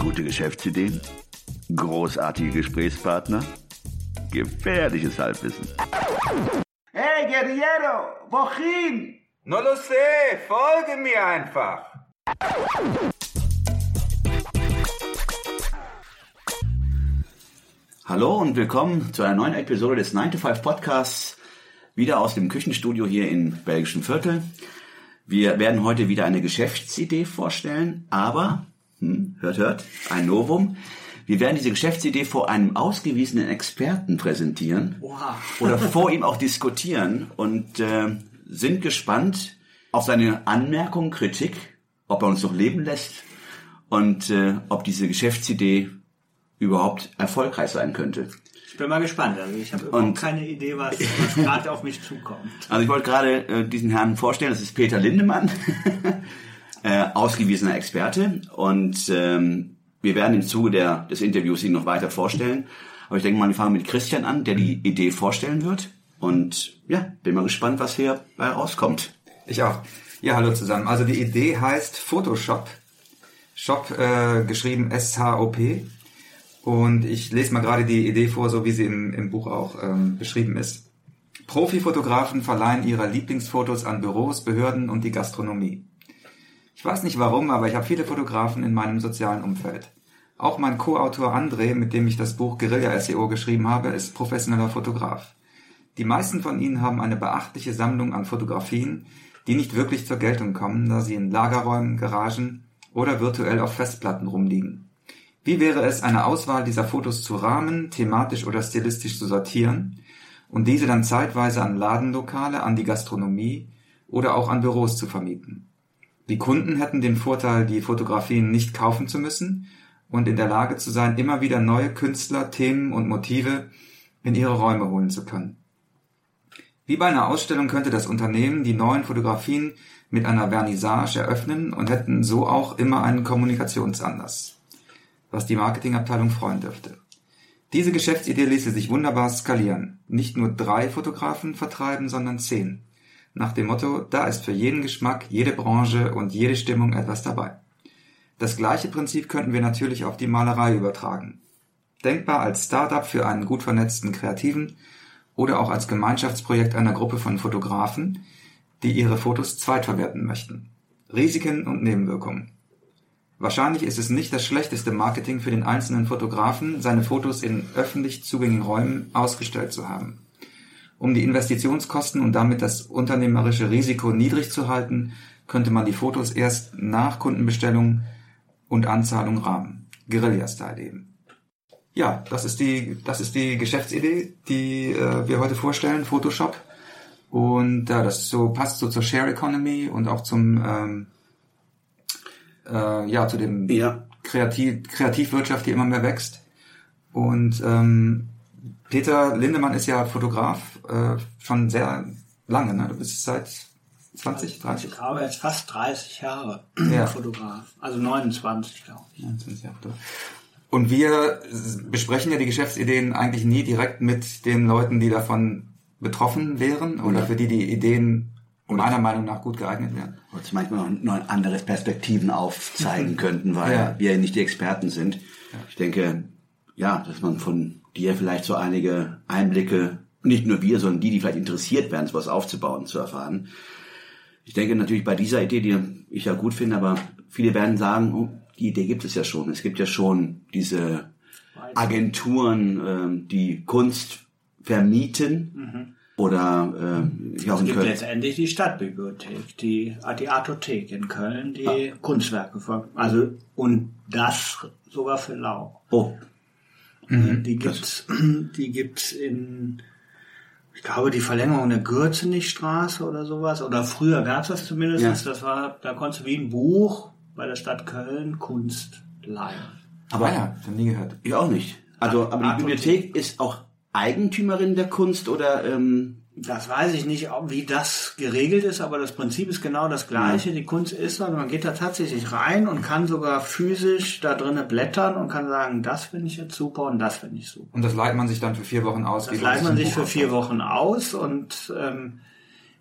Gute Geschäftsideen? Großartige Gesprächspartner? Gefährliches Halbwissen. Hey, Guerriero, wohin? No lo sé, folge mir einfach. Hallo und willkommen zu einer neuen Episode des 9 to 5 Podcasts, wieder aus dem Küchenstudio hier in Belgischen Viertel. Wir werden heute wieder eine Geschäftsidee vorstellen, aber, hm, hört, hört, ein Novum. Wir werden diese Geschäftsidee vor einem ausgewiesenen Experten präsentieren oder vor ihm auch diskutieren und äh, sind gespannt auf seine Anmerkungen, Kritik, ob er uns noch leben lässt und äh, ob diese Geschäftsidee überhaupt erfolgreich sein könnte. Ich bin mal gespannt. Also ich habe Und- überhaupt keine Idee, was, was gerade auf mich zukommt. Also ich wollte gerade äh, diesen Herrn vorstellen, das ist Peter Lindemann, äh, ausgewiesener Experte und ähm, wir werden im Zuge der, des Interviews ihn noch weiter vorstellen. Aber ich denke mal, wir fangen mit Christian an, der die Idee vorstellen wird und ja, bin mal gespannt, was hier bei rauskommt. Ich auch. Ja, hallo zusammen. Also die Idee heißt Photoshop. Shop äh, geschrieben S-H-O-P. Und ich lese mal gerade die Idee vor, so wie sie im, im Buch auch ähm, beschrieben ist. Profifotografen verleihen ihre Lieblingsfotos an Büros, Behörden und die Gastronomie. Ich weiß nicht warum, aber ich habe viele Fotografen in meinem sozialen Umfeld. Auch mein Co-Autor André, mit dem ich das Buch Guerilla SEO geschrieben habe, ist professioneller Fotograf. Die meisten von ihnen haben eine beachtliche Sammlung an Fotografien, die nicht wirklich zur Geltung kommen, da sie in Lagerräumen, Garagen oder virtuell auf Festplatten rumliegen. Wie wäre es, eine Auswahl dieser Fotos zu rahmen, thematisch oder stilistisch zu sortieren und diese dann zeitweise an Ladenlokale, an die Gastronomie oder auch an Büros zu vermieten? Die Kunden hätten den Vorteil, die Fotografien nicht kaufen zu müssen und in der Lage zu sein, immer wieder neue Künstler, Themen und Motive in ihre Räume holen zu können. Wie bei einer Ausstellung könnte das Unternehmen die neuen Fotografien mit einer Vernissage eröffnen und hätten so auch immer einen Kommunikationsanlass, was die Marketingabteilung freuen dürfte. Diese Geschäftsidee ließe sich wunderbar skalieren. Nicht nur drei Fotografen vertreiben, sondern zehn. Nach dem Motto, da ist für jeden Geschmack, jede Branche und jede Stimmung etwas dabei. Das gleiche Prinzip könnten wir natürlich auf die Malerei übertragen. Denkbar als Startup für einen gut vernetzten Kreativen oder auch als Gemeinschaftsprojekt einer Gruppe von Fotografen, die ihre Fotos zweitverwerten möchten. Risiken und Nebenwirkungen. Wahrscheinlich ist es nicht das schlechteste Marketing für den einzelnen Fotografen, seine Fotos in öffentlich zugänglichen Räumen ausgestellt zu haben. Um die Investitionskosten und damit das unternehmerische Risiko niedrig zu halten, könnte man die Fotos erst nach Kundenbestellung und Anzahlung rahmen. Guerilla-Style eben. Ja, das ist die, das ist die Geschäftsidee, die äh, wir heute vorstellen, Photoshop. Und ja, das so passt so zur Share Economy und auch zum ähm, äh, ja zu dem Ja. Kreativ Kreativwirtschaft, die immer mehr wächst. Und ähm, Peter Lindemann ist ja Fotograf äh, schon sehr lange, ne? Du bist seit 20, 30? Ich glaube, jetzt fast 30 Jahre Ja. Fotograf. Also 29, glaube ich. 29 Jahre. Und wir besprechen ja die Geschäftsideen eigentlich nie direkt mit den Leuten, die davon betroffen wären oder für die die Ideen meiner Meinung nach gut geeignet wären. uns manchmal noch, noch andere Perspektiven aufzeigen könnten, weil Ja. wir nicht die Experten sind. Ich denke, ja, dass man von dir vielleicht so einige Einblicke, nicht nur wir, sondern die, die vielleicht interessiert werden, sowas aufzubauen, zu erfahren. Ich denke natürlich bei dieser Idee, die ich ja gut finde, aber viele werden sagen, oh, die Idee gibt es ja schon. Es gibt ja schon diese Agenturen, ähm, die Kunst vermieten oder ähm, hier auch Es gibt Köln. letztendlich die Stadtbibliothek, die, die Artothek in Köln, die Kunstwerke ver also und das sogar für lau. Oh, die gibt's, die gibt's in, ich glaube, die Verlängerung der Gürzenichstraße oder sowas. Oder früher gab's das zumindest. Ja. Das war, da konntest du wie ein Buch bei der Stadt Köln Kunst leihen. Aber Ah ja, schon nie gehört. Ich auch nicht. Also, aber die Bibliothek ist auch Eigentümerin der Kunst oder ähm, Das weiß ich nicht, ob, wie das geregelt ist, aber das Prinzip ist genau das gleiche. Die Kunst ist, also man geht da tatsächlich rein und kann sogar physisch da drinnen blättern und kann sagen, das finde ich jetzt super und das finde ich super. Und das leiht man sich dann für vier Wochen aus. Das leiht man sich für vier. Wochen aus und ähm,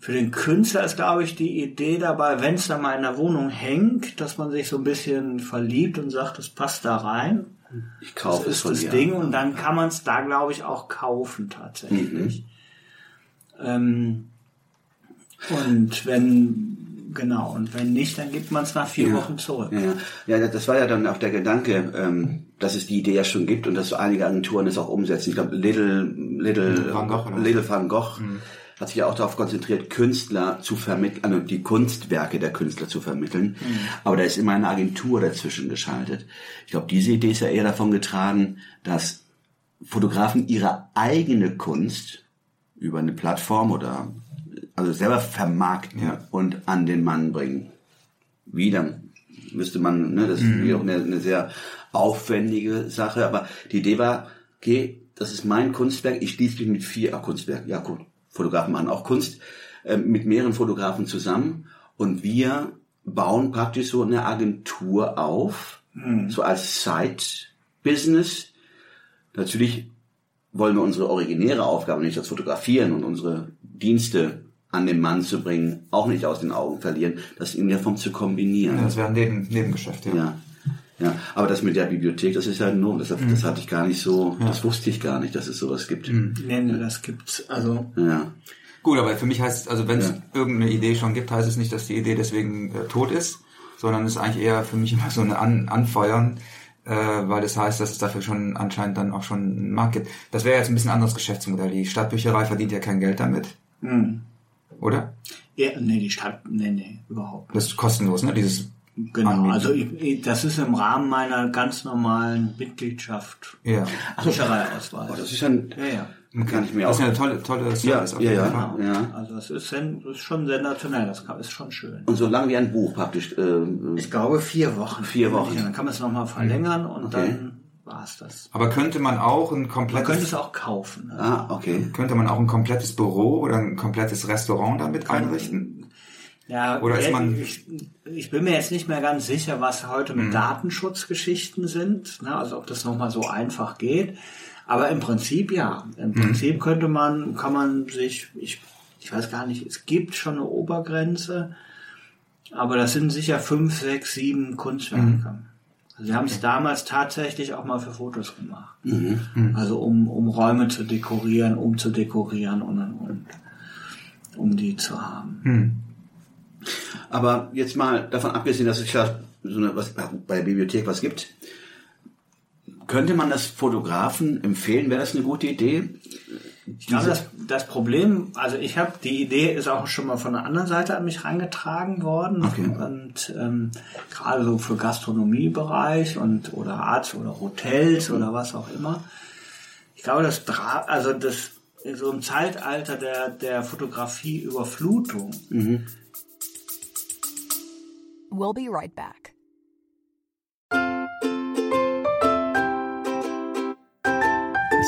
Für den Künstler ist, glaube ich, die Idee dabei, wenn es dann mal in der Wohnung hängt, dass man sich so ein bisschen verliebt und sagt, das passt da rein. Ich Das kaufe es ist das. Ding und dann kann man es da, glaube ich, auch kaufen tatsächlich. Ähm, und wenn, genau, und wenn nicht, dann gibt man es nach vier Wochen zurück. Ja, ja. ja, das war ja dann auch der Gedanke, ähm, dass es die Idee ja schon gibt und dass so einige Agenturen es auch umsetzen. Ich glaube, Little, Little, Van Gogh? Little Van Gogh hat sich ja auch darauf konzentriert, Künstler zu vermitteln, also die Kunstwerke der Künstler zu vermitteln. Aber da ist immer eine Agentur dazwischen geschaltet. Ich glaube, diese Idee ist ja eher davon getragen, dass Fotografen ihre eigene Kunst über eine Plattform oder also selber vermarkten Ja. und an den Mann bringen. Wieder müsste man, ne, das ist wieder auch eine, eine sehr aufwendige Sache, aber die Idee war, okay, das ist mein Kunstwerk, ich schließe mich mit vier ah, Kunstwerk, ja gut, Fotografen machen auch Kunst, äh, mit mehreren Fotografen zusammen und wir bauen praktisch so eine Agentur auf, so als Side-Business. Natürlich wollen wir unsere originäre Aufgabe, nicht das Fotografieren und unsere Dienste an den Mann zu bringen, auch nicht aus den Augen verlieren, das in der Form zu kombinieren. Ja, das wäre ein Neben Nebengeschäft, ja. Ja. Ja, aber das mit der Bibliothek, das ist ja nur, das, das hatte ich gar nicht so, das wusste ich gar nicht, dass es sowas gibt. Nee, nee, das gibt's. Also, Ja. Gut, aber für mich heißt es, also wenn es irgendeine Idee schon gibt, heißt es nicht, dass die Idee deswegen äh, tot ist, sondern es ist eigentlich eher für mich immer so eine An Anfeuern, äh, weil das heißt, dass es dafür schon anscheinend dann auch schon einen Markt gibt. Das wäre jetzt ein bisschen anderes Geschäftsmodell. Die Stadtbücherei verdient ja kein Geld damit, hm. oder? ja, nee, die Stadt, nee, nee, überhaupt nicht. Das ist kostenlos, ne? Dieses Genau, Anmieten. also ich, ich, das ist im Rahmen meiner ganz normalen Mitgliedschaft. ja. Büchereiausweis. Oh, das ist ein, ja, ja. Kann ich mir Das auch. ist eine tolle, tolle Ja, Service auf ja, jeden ja, Fall. ja. Also es ist, das ist schon sensationell, das kann- ist schon schön. Und so lange wie ein Buch praktisch. Äh, Ich glaube vier Wochen. Vier Wochen. Dann kann man es nochmal verlängern und Okay. dann war's das. Aber könnte man auch ein Man komplettes könnte es auch kaufen. Ne? ah, okay. könnte man auch ein komplettes Büro oder ein komplettes Restaurant damit einrichten? Ja, Oder ist man- ich, ich bin mir jetzt nicht mehr ganz sicher, was heute Mhm. mit Datenschutzgeschichten sind, ne? also ob das nochmal so einfach geht. Aber im Prinzip ja. Mhm. Im Prinzip könnte man, kann man sich, ich, ich weiß gar nicht, es gibt schon eine Obergrenze, aber das sind sicher fünf, sechs, sieben Kunstwerke. Mhm. Also wir haben es damals tatsächlich auch mal für Fotos gemacht. Mhm. Also um, um Räume zu dekorieren, um zu dekorieren und, und, und um die zu haben. Aber jetzt mal davon abgesehen, dass es ja so eine, was, bei der Bibliothek was gibt, könnte man das Fotografen empfehlen? Wäre das eine gute Idee? Ich glaube, das, das Problem, also ich habe, die Idee ist auch schon mal von der anderen Seite an mich herangetragen worden. Okay. Und ähm, gerade so für Gastronomiebereich und oder Arzt oder Hotels oder was auch immer. Ich glaube, das Dra also das so im Zeitalter der, der Fotografie Überflutung We'll be right back.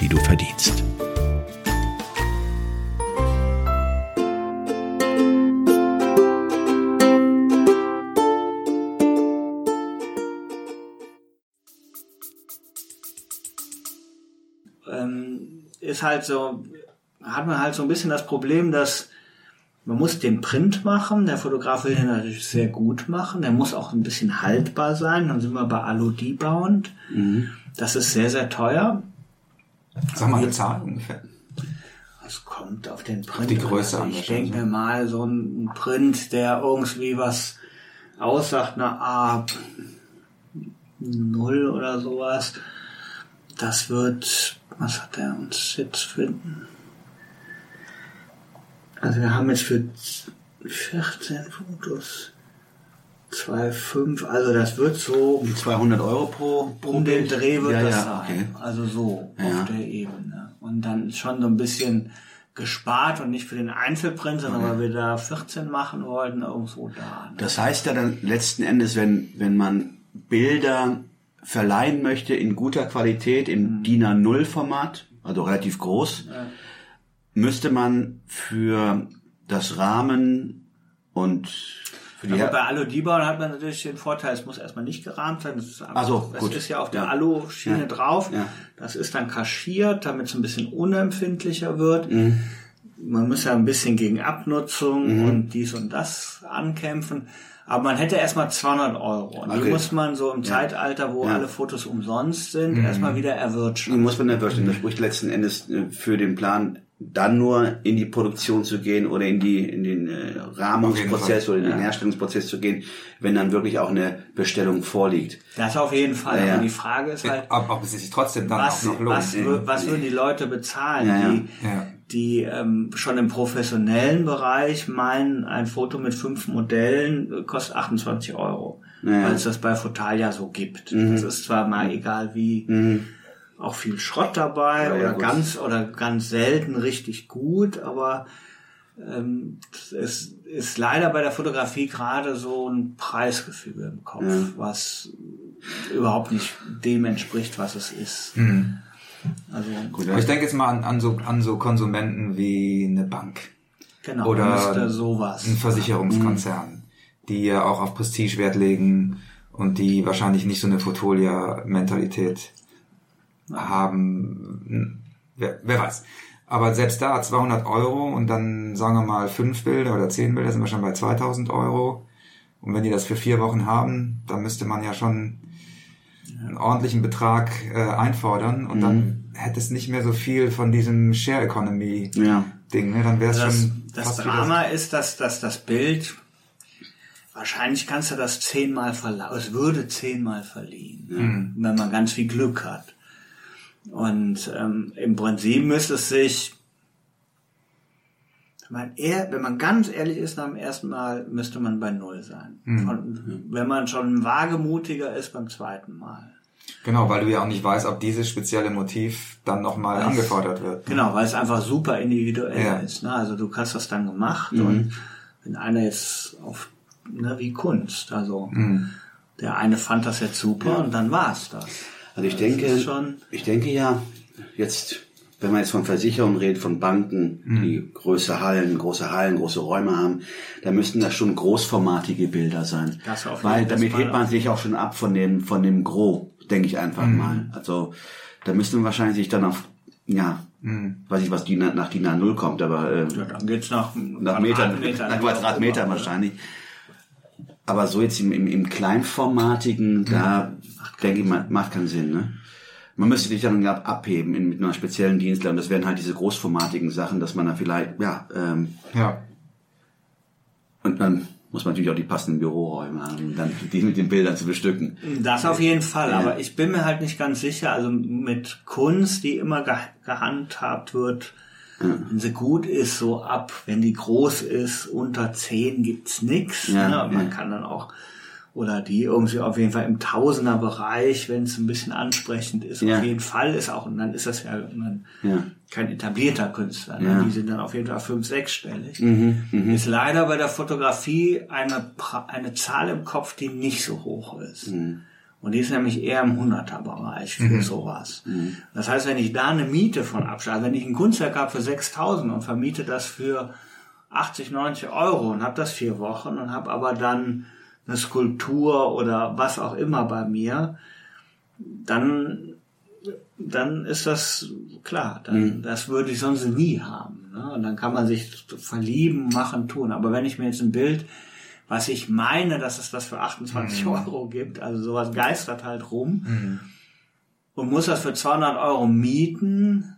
die du verdienst. ähm, ist halt so, hat man halt so ein bisschen das Problem, dass man muss den Print machen, der Fotograf will den natürlich sehr gut machen, der muss auch ein bisschen haltbar sein, dann sind wir bei Aludi-Bound. Das ist sehr, sehr teuer. Sag mal eine Zahl ungefähr. Es kommt auf den Print. die Größe an. an Ich denke mir mal, so ein Print, der irgendwie was aussagt, na, A, null oder sowas, das wird, was hat er uns jetzt finden? Also wir haben jetzt für 14 Fotos 2,5, also das wird so 200 Euro pro, pro um den? Dreh wird ja, das ja, sein. okay. Also so Ja. auf der Ebene. Und dann schon so ein bisschen gespart und nicht für den Einzelprint, sondern weil wir da 14 machen wollten, irgendwo da. Ne? Das heißt ja dann letzten Endes, wenn, wenn man Bilder verleihen möchte in guter Qualität, im DIN A0-Format, also relativ groß, müsste man für das Rahmen und für die Aber bei Alu-Dibau hat man natürlich den Vorteil, es muss erstmal nicht gerahmt sein. Das ist einfach, so, gut. ist ja auf der Ja. Alu-Schiene Ja. drauf. Ja. Das ist dann kaschiert, damit es ein bisschen unempfindlicher wird. Mhm. Man muss ja ein bisschen gegen Abnutzung und dies und das ankämpfen. Aber man hätte erstmal 200 Euro. Und die Okay. muss man so im Zeitalter, wo Ja. alle Fotos umsonst sind, erstmal wieder Die erwirtschaften. muss man erwirtschaften. Das spricht letzten Endes äh, für den Plan, dann nur in die Produktion zu gehen oder in die in den äh, Rahmungsprozess oder in den Herstellungsprozess zu gehen, wenn dann wirklich auch eine Bestellung vorliegt. Das auf jeden Fall. Ja, ja. Aber die Frage ist halt, Ob, ob es sich trotzdem dann was, auch noch lohnt. was, was würden die Leute bezahlen, Ja, ja. die, Ja. die ähm, schon im professionellen Bereich meinen, ein Foto mit fünf Modellen äh, kostet 28 Euro, Ja, ja. weil es das bei Fotalia so gibt. Mhm. Das ist zwar mal egal wie, auch viel Schrott dabei Ja, oder gut. ganz oder ganz selten richtig gut, aber ähm, es ist leider bei der Fotografie gerade so ein Preisgefüge im Kopf, Ja. was überhaupt nicht dem entspricht, was es ist. Mhm. Also Gut, ich denke jetzt mal an, an, so, an so Konsumenten wie eine Bank genau, oder sowas. ein Versicherungskonzern, die ja auch auf Prestige Wert legen und die wahrscheinlich nicht so eine Fotolia-Mentalität haben. Wer, wer weiß. Aber selbst da 200 Euro und dann sagen wir mal fünf Bilder oder zehn Bilder sind wir schon bei 2000 Euro. Und wenn die das für vier Wochen haben, dann müsste man ja schon einen ordentlichen Betrag äh, einfordern und dann hätte es nicht mehr so viel von diesem Share Economy Ja. Ding. Ne? Dann wäre es das, schon das fast wieder- Drama ist, dass, dass das Bild wahrscheinlich kannst du das zehnmal verleihen, es würde zehnmal verliehen, wenn man ganz viel Glück hat. Und ähm, im Prinzip müsste es sich, wenn man, eher, wenn man ganz ehrlich ist nach dem ersten Mal, müsste man bei Null sein. Und wenn man schon wagemutiger ist beim zweiten Mal. Genau, weil du ja auch nicht weißt, ob dieses spezielle Motiv dann nochmal angefordert wird. Genau, weil es einfach super individuell Ja. ist. Ne? Also du hast das dann gemacht Mhm. und wenn einer jetzt auf, ne, wie Kunst, also Mhm. der eine fand das jetzt super und dann war's das. Also ich denke, ich denke ja, jetzt, wenn man jetzt von Versicherungen redet, von Banken, die größere Hallen, große Hallen, große Räume haben, da müssten das schon großformatige Bilder sein. Das auf Weil jeden damit Fall hebt man sich auch schon ab von dem, von dem Gros, denke ich einfach mal. Also, da müsste man wahrscheinlich sich dann auf, ja, weiß ich, was die nach DIN A0 kommt, aber, äh, Ja, dann geht's nach, nach Metern, Quadratmetern, nach Quadratmetern wahrscheinlich. Aber so jetzt im, im, im kleinformatigen, da denke ich mal, macht keinen Sinn, ne? Man müsste sich dann ab- abheben in, mit einer speziellen Dienstleistung. Das wären halt diese großformatigen Sachen, dass man da vielleicht, ja, ähm, Ja. und dann muss man natürlich auch die passenden Büroräume haben, um dann die mit den Bildern zu bestücken. Das auf jeden Fall, Ja. aber ich bin mir halt nicht ganz sicher, also mit Kunst, die immer ge gehandhabt wird, wenn sie gut ist, so ab, wenn die groß ist, unter 10 gibt's nix. Ja, ne? Man ja. kann dann auch, oder die irgendwie auf jeden Fall im Tausenderbereich, wenn es ein bisschen ansprechend ist, Ja. auf jeden Fall ist auch, und dann ist das ja, Ja. kein etablierter Künstler, ne? Mhm, die sind dann auf jeden Fall fünf, sechsstellig. Ist leider bei der Fotografie eine, eine Zahl im Kopf, die nicht so hoch ist. Mhm. Und die ist nämlich eher im 100er-Bereich für sowas. Mhm. Das heißt, wenn ich da eine Miete von abschlage, wenn ich ein Kunstwerk habe für 6000 und vermiete das für 80, 90 Euro und habe das vier Wochen und habe aber dann eine Skulptur oder was auch immer bei mir, dann dann ist das klar. Dann, Das würde ich sonst nie haben. Ne? Und dann kann man sich verlieben, machen, tun. Aber wenn ich mir jetzt ein Bild, was ich meine, dass es das für 28 Euro gibt, also sowas geistert halt rum und muss das für 200 Euro mieten,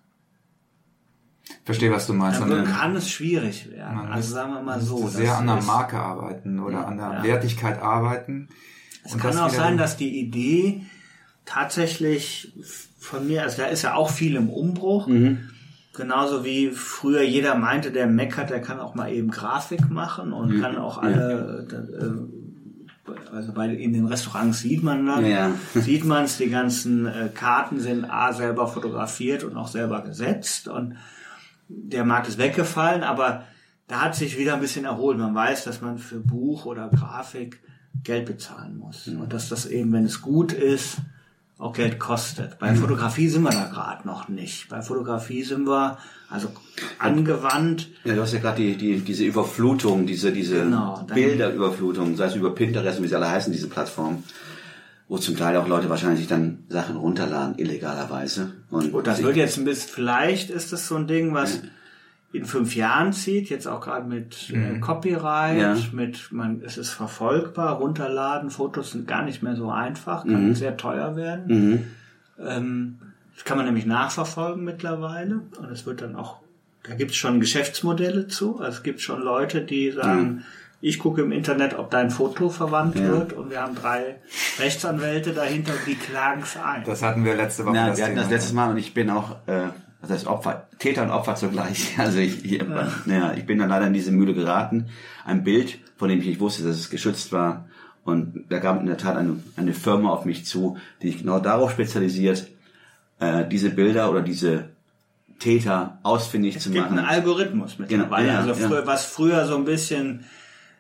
Verstehe, was du meinst. Dann kann es schwierig werden. man Also sagen wir mal so. sehr an der Marke arbeiten oder an der Ja. Wertigkeit arbeiten. Es Und kann auch sein, dass die Idee tatsächlich von mir, also da ist ja auch viel im Umbruch. Genauso wie früher jeder meinte, der meckert, der kann auch mal eben Grafik machen und kann auch alle, äh, also bei, in den Restaurants sieht man dann, Ja. sieht man es, die ganzen äh, Karten sind A selber fotografiert und auch selber gesetzt und der Markt ist weggefallen, aber da hat sich wieder ein bisschen erholt. Man weiß, dass man für Buch oder Grafik Geld bezahlen muss. Und dass das eben, wenn es gut ist, auch Geld kostet. Bei Fotografie sind wir da gerade noch nicht. Bei Fotografie sind wir also angewandt. Ja, du hast ja gerade die, die, diese Überflutung, diese, diese Genau, Bilderüberflutung, sei es über Pinterest und wie sie alle heißen, diese Plattformen, wo zum Teil auch Leute wahrscheinlich dann Sachen runterladen, illegalerweise. Und Gut, das wird jetzt ein bisschen, vielleicht ist das so ein Ding, was in fünf Jahren zieht, jetzt auch gerade mit äh, Copyright, Ja. mit, man, es ist verfolgbar, runterladen, Fotos sind gar nicht mehr so einfach, kann sehr teuer werden. Ähm, das kann man nämlich nachverfolgen mittlerweile und es wird dann auch, da gibt es schon Geschäftsmodelle zu, also es gibt schon Leute, die sagen, ich gucke im Internet, ob dein Foto verwandt wird und wir haben drei Rechtsanwälte dahinter, die klagen es ein. Das hatten wir letzte Woche. Das wir hatten Thema. das letztes Mal und ich bin auch, äh, das heißt Opfer, Täter und Opfer zugleich. Also ich, ich, ja. ich bin dann leider in diese Mühle geraten. Ein Bild, von dem ich nicht wusste, dass es geschützt war. Und da kam in der Tat eine, eine Firma auf mich zu, die sich genau darauf spezialisiert, äh, diese Bilder oder diese Täter ausfindig zu Es gibt machen. einen Algorithmus mittlerweile. Genau, ja, also ja. früher, was früher so ein bisschen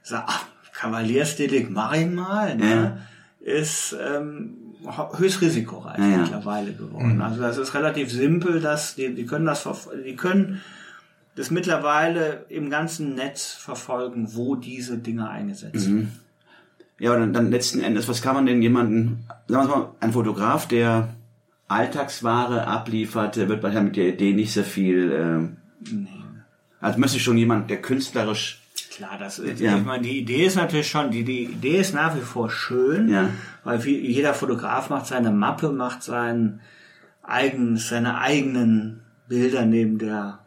sag, ach, Kavaliersdelikt, mach ich mal, ne? ist ähm, höchst risikoreich Ja, ja. mittlerweile geworden. Also das ist relativ simpel, dass die, die können das die können das mittlerweile im ganzen Netz verfolgen, wo diese Dinge eingesetzt Mhm. werden. Ja, aber dann, dann letzten Endes, was kann man denn jemanden, sagen wir mal, ein Fotograf, der Alltagsware abliefert, der wird wahrscheinlich mit der Idee nicht so viel, ähm, also müsste schon jemand, der künstlerisch, Klar, das ist, Ja. ich meine, die Idee ist natürlich schon, die, die Idee ist nach wie vor schön, Ja. weil viel, jeder Fotograf macht seine Mappe, macht sein eigen, seine eigenen Bilder neben der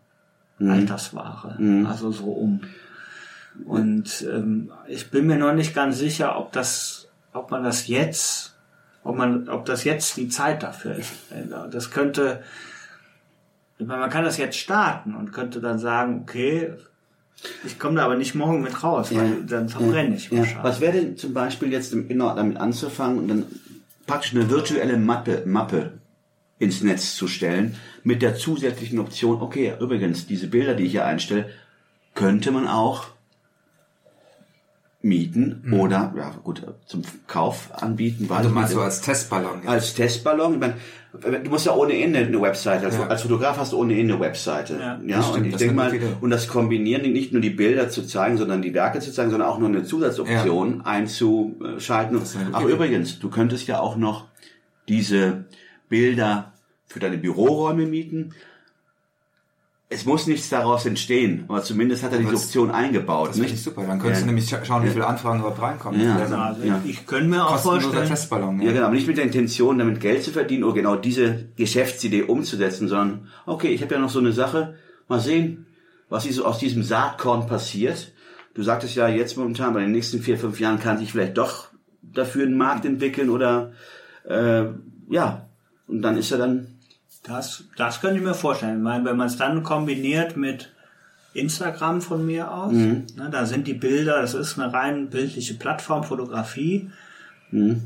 Mhm. Altersware, also so um. Und ähm, ich bin mir noch nicht ganz sicher, ob das, ob man das jetzt, ob man, ob das jetzt die Zeit dafür ist. Das könnte, ich meine, man kann das jetzt starten und könnte dann sagen, okay, ich komme da aber nicht morgen mit raus, weil dann verbrenne ich ja. wahrscheinlich. Was wäre denn zum Beispiel jetzt im- genau damit anzufangen und dann praktisch eine virtuelle Mappe, Mappe ins Netz zu stellen, mit der zusätzlichen Option, okay, übrigens, diese Bilder, die ich hier einstelle, könnte man auch mieten Mhm. oder, ja gut, zum Kauf anbieten. weiß Also meinst du als Testballon? als Testballon. Ich meine, du musst ja ohnehin eine, eine Webseite, als, Ja. als Fotograf hast du ohnehin eine Webseite. Ja, Ja, das stimmt, und ich das denke mal, Idee. und das Kombinieren, nicht nur die Bilder zu zeigen, sondern die Werke zu zeigen, sondern auch nur eine Zusatzoption einzuschalten. eine gute Ach Idee. übrigens, du könntest ja auch noch diese Bilder für deine Büroräume mieten. Es muss nichts daraus entstehen, aber zumindest hat er diese das- Option eingebaut. Das finde ich nicht? super. Dann könntest Ja. du nämlich scha- schauen, wie viele Anfragen überhaupt reinkommen. Ja. Wäre also ja. ich, könnte mir auch vorstellen, Testballon. Ja, genau, aber nicht mit der Intention, damit Geld zu verdienen oder genau diese Geschäftsidee umzusetzen, sondern, okay, ich habe ja noch so eine Sache, mal sehen, was so aus diesem Saatkorn passiert. Du sagtest ja jetzt momentan, bei den nächsten vier, fünf Jahren kann sich vielleicht doch dafür einen Markt entwickeln oder, äh, ja, und dann ist er dann, Das, das könnte ich mir vorstellen. Ich meine, wenn man es dann kombiniert mit Instagram von mir aus, Mhm. ne, da sind die Bilder, das ist eine rein bildliche Plattform, Fotografie, Mhm.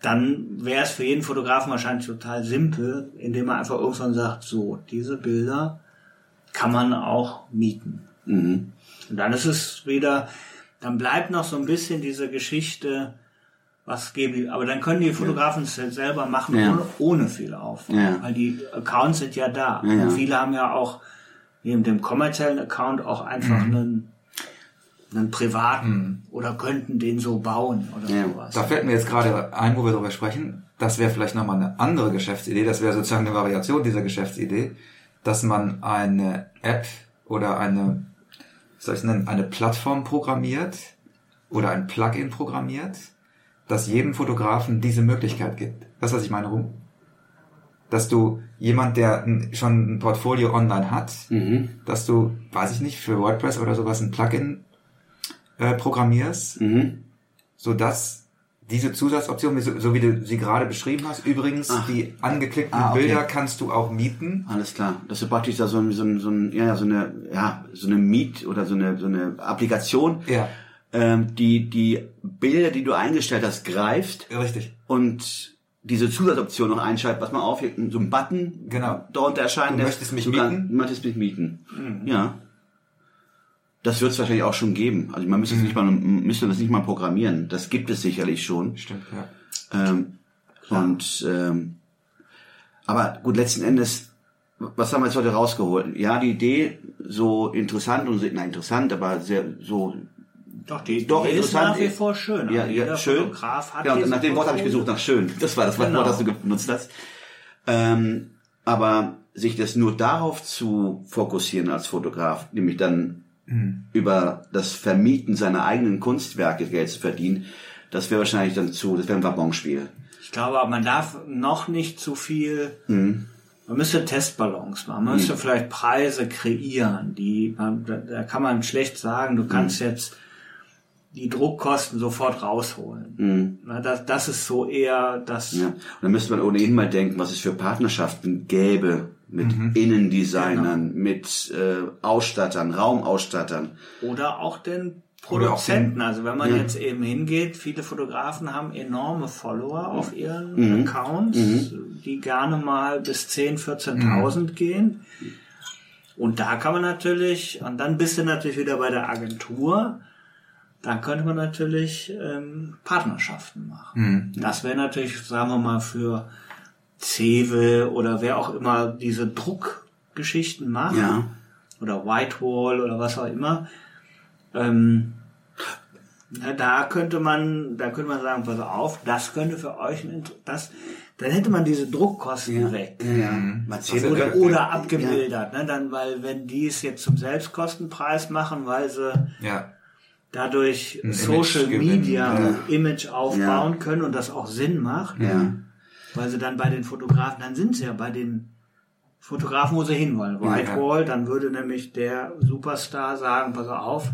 dann wäre es für jeden Fotografen wahrscheinlich total simpel, indem er einfach irgendwann sagt, so, diese Bilder kann man auch mieten. mhm. Und dann ist es wieder, dann bleibt noch so ein bisschen diese Geschichte, was geben die, aber dann können die Fotografen es halt selber machen, Ja. ohne, ohne viel Aufwand. Ja. Weil die Accounts sind ja da. Ja. Und viele haben ja auch neben dem kommerziellen Account auch einfach Mhm. einen, einen privaten oder könnten den so bauen oder Ja. sowas. Da fällt mir jetzt gerade ein, wo wir darüber sprechen. Das wäre vielleicht nochmal eine andere Geschäftsidee. Das wäre sozusagen eine Variation dieser Geschäftsidee, dass man eine App oder eine, wie soll ich es nennen, eine Plattform programmiert oder ein Plugin programmiert, das jedem Fotografen diese Möglichkeit gibt. Du, was ich meine, Ruhm? dass du jemand, der schon ein Portfolio online hat, Mhm. dass du, weiß ich nicht, für WordPress oder sowas ein Plugin äh, programmierst, Mhm. so dass diese Zusatzoption, so, so wie du sie gerade beschrieben hast, übrigens Ach. die angeklickten Ah, okay. Bilder kannst du auch mieten. Alles klar. Das ist praktisch da so, ein, so, ein, so, ein, ja, so eine, ja, so eine Miet oder so eine, so eine Applikation, Ja, ähm, die die Bilder, die du eingestellt hast, greift richtig. und diese Zusatzoption noch einschaltet, was man auf, so ein Button Genau. darunter erscheint. Du lässt. möchtest mich du kann- mieten? Du möchtest mich mieten. Ja. Das wird es wahrscheinlich auch schon geben. Also man müsste, es nicht mal, müsste das nicht mal programmieren. Das gibt es sicherlich schon. Stimmt, ja. Ähm, und ähm, aber gut, letzten Endes, was haben wir jetzt heute rausgeholt? Ja, die Idee so interessant und na interessant, aber sehr so Doch, die, doch die ist nach wie vor schön. Ja, Also ja, schön. Fotograf hat ja, und diesen nach dem Wort habe ich gesucht, nach schön. Das war das Wort, Genau. das du benutzt hast. Ähm, aber sich das nur darauf zu fokussieren als Fotograf, nämlich dann über das Vermieten seiner eigenen Kunstwerke Geld zu verdienen, das wäre wahrscheinlich dann zu, das wäre ein Wabonspiel. Ich glaube, man darf noch nicht zu viel. Mhm. Man müsste Testballons machen. Man müsste vielleicht Preise kreieren. Die, man, da, da kann man schlecht sagen, du kannst Mhm. jetzt die Druckkosten sofort rausholen. Mhm. Na, das, das ist so eher das. Ja. Und dann müsste man ohnehin mal denken, was es für Partnerschaften gäbe mit Mhm. Innendesignern, Genau. mit äh, Ausstattern, Raumausstattern. Oder auch den Produzenten. also wenn man Ja. jetzt eben hingeht, viele Fotografen haben enorme Follower auf ihren Mhm. Accounts, die gerne mal bis 10.000, 14.000 gehen. Und da kann man natürlich, und dann bist du natürlich wieder bei der Agentur, dann könnte man natürlich ähm, Partnerschaften machen. Das wäre natürlich, sagen wir mal, für Cewe oder wer auch immer diese Druckgeschichten macht Ja. oder Whitewall oder was auch immer. Ähm, na, da könnte man, da könnte man sagen, pass auf, das könnte für euch ein das, dann hätte man diese Druckkosten weg. Ja. Zählt- Oder, oder abgemildert, ne? Dann, weil wenn die es jetzt zum Selbstkostenpreis machen, weil sie Ja, dadurch Ein Social Image gewinnen, Media ja. Image aufbauen können und das auch Sinn macht, Ja. weil sie dann bei den Fotografen, dann sind sie ja bei den Fotografen, wo sie hinwollen. Whitewall, dann würde nämlich der Superstar sagen, pass auf,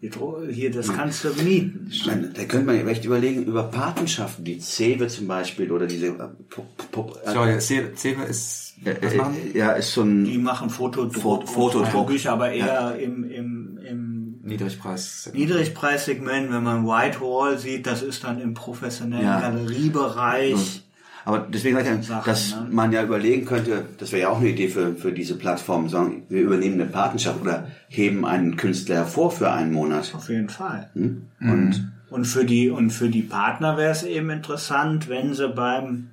hier, das kannst du mieten. Ich meine, da könnte man ja echt überlegen, über Patenschaften, die Cewe zum Beispiel oder diese äh, äh, sorry, Ce- Cewe ist, was äh, machen äh, ja, ist so ein Die machen Fotodruck, Fo- Fotodruck. Aber eher im, im, im Niedrigpreis. Niedrigpreissegment, wenn man Whitewall sieht, das ist dann im professionellen Ja. Galeriebereich. Aber deswegen sage ich ja, Sachen, dass ne? man ja überlegen könnte, das wäre ja auch eine Idee für, für diese Plattform, sagen, wir übernehmen eine Patenschaft oder heben einen Künstler hervor für einen Monat. Auf jeden Fall. Und Und für die, und für die Partner wäre es eben interessant, wenn sie beim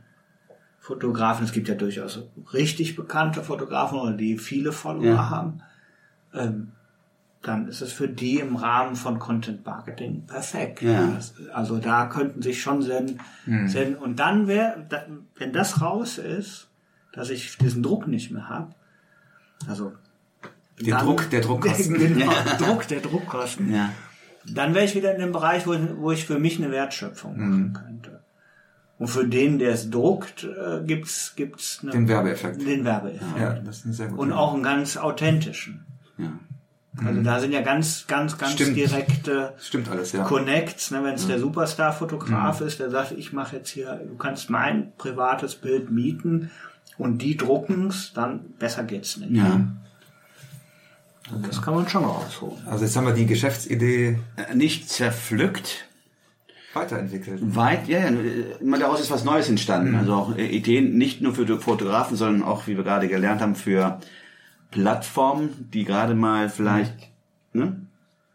Fotografen, es gibt ja durchaus richtig bekannte Fotografen oder die viele Follower Ja. haben, ähm, dann ist es für die im Rahmen von Content Marketing perfekt. Ja. Also da könnten sich schon senden, senden und dann wäre, wenn das raus ist, dass ich diesen Druck nicht mehr habe, also Den Druck der Druckkosten. genau, Druck der Druckkosten ja, dann wäre ich wieder in dem Bereich, wo, wo ich für mich eine Wertschöpfung machen könnte. Und für den, der es druckt, äh, gibt's gibt's eine, Den Werbeeffekt. den Werbeeffekt. Ja, das ist ein sehr guter. Und auch einen ganz authentischen. ja. Also da sind ja ganz, ganz, ganz Stimmt. direkte Stimmt alles, ja. Connects, ne, wenn es der Superstar-Fotograf ist, der sagt, ich mache jetzt hier, du kannst mein privates Bild mieten und die drucken's, dann besser geht's nicht. ja. Das kann man schon rausholen. Also jetzt haben wir die Geschäftsidee Äh, Nicht zerpflückt, weiterentwickelt. weit, ja, ja, äh, immer daraus ist was Neues entstanden. Also auch äh, Ideen nicht nur für Fotografen, sondern auch, wie wir gerade gelernt haben, für Plattformen, die gerade mal vielleicht ne,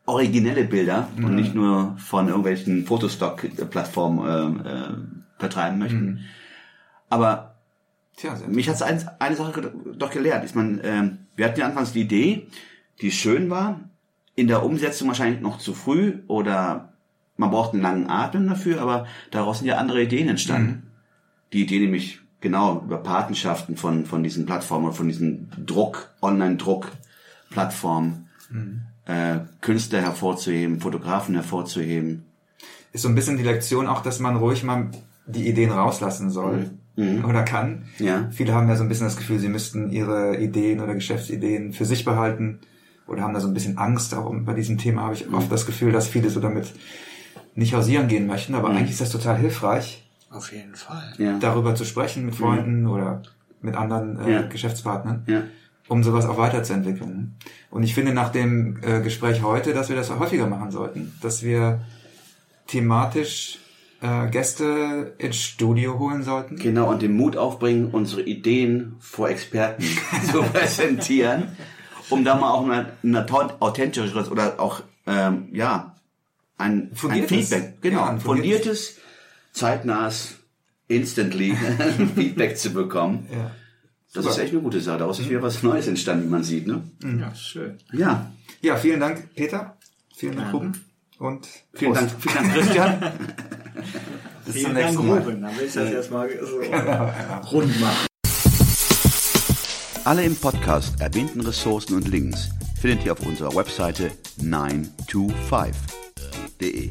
originelle Bilder und nicht nur von irgendwelchen Fotostock-Plattformen äh, äh, vertreiben möchten. Aber Tja, mich hat eine, eine Sache doch gelehrt. Ich meine, ähm, wir hatten ja anfangs die Idee, die schön war, in der Umsetzung wahrscheinlich noch zu früh oder man braucht einen langen Atem dafür, aber daraus sind ja andere Ideen entstanden. Die Idee nämlich genau über Patenschaften von, von diesen Plattformen von diesen Druck, Online-Druck-Plattformen, äh, Künstler hervorzuheben, Fotografen hervorzuheben. ist so ein bisschen die Lektion auch, dass man ruhig mal die Ideen rauslassen soll. oder kann. Ja. Viele haben ja so ein bisschen das Gefühl, sie müssten ihre Ideen oder Geschäftsideen für sich behalten oder haben da so ein bisschen Angst. Auch bei diesem Thema habe ich oft das Gefühl, dass viele so damit nicht hausieren gehen möchten. Aber eigentlich ist das total hilfreich, Auf jeden Fall. Ja. darüber zu sprechen mit Freunden oder mit anderen äh, Ja. Geschäftspartnern, Ja. um sowas auch weiterzuentwickeln. Und ich finde nach dem äh, Gespräch heute, dass wir das häufiger machen sollten, dass wir thematisch äh, Gäste ins Studio holen sollten. Genau, und den Mut aufbringen, unsere Ideen vor Experten zu präsentieren, um da mal auch ein, ein authentischeres oder auch, ähm, ja, ein, ein. Feedback, genau, Ja, ein ein fundiertes, zeitnahes, instantly Feedback zu bekommen. Ja. Das Super. ist echt eine gute Sache. Daraus ist wieder was Neues entstanden, wie man sieht, ne? Ja, schön. Ja. ja, vielen Dank, Peter. Vielen Dank, Ruben. Und Vielen Prost. Dank, vielen Dank, Christian. Bis Vielen zum Dank, nächsten Mal. Ruben. Dann will ich das jetzt mal so rund machen. Alle im Podcast erwähnten Ressourcen und Links findet ihr auf unserer Webseite 925.de.